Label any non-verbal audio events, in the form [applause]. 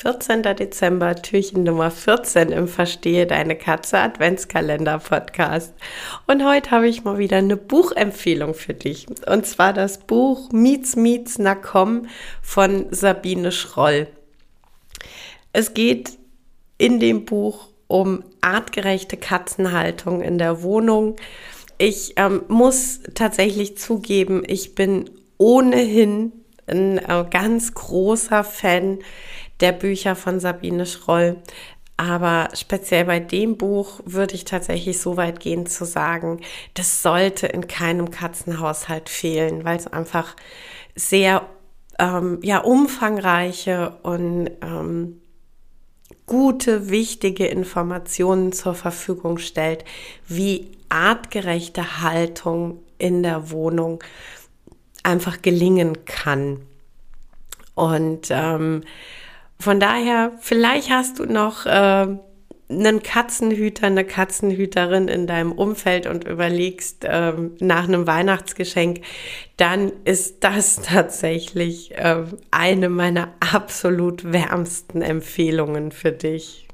14. Dezember, Türchen Nummer 14 im Verstehe deine Katze Adventskalender Podcast. Und heute habe ich mal wieder eine Buchempfehlung für dich. Und zwar das Buch Miets Miets Na komm von Sabine Schroll. Es geht in dem Buch um artgerechte Katzenhaltung in der Wohnung. Ich ähm, muss tatsächlich zugeben, ich bin ohnehin ein äh, ganz großer Fan der Bücher von Sabine Schroll. Aber speziell bei dem Buch würde ich tatsächlich so weit gehen zu sagen, das sollte in keinem Katzenhaushalt fehlen, weil es einfach sehr ähm, ja, umfangreiche und ähm, gute, wichtige Informationen zur Verfügung stellt, wie artgerechte Haltung in der Wohnung einfach gelingen kann. Und ähm, von daher, vielleicht hast du noch äh, einen Katzenhüter, eine Katzenhüterin in deinem Umfeld und überlegst ähm, nach einem Weihnachtsgeschenk, dann ist das [laughs] tatsächlich äh, eine meiner absolut wärmsten Empfehlungen für dich.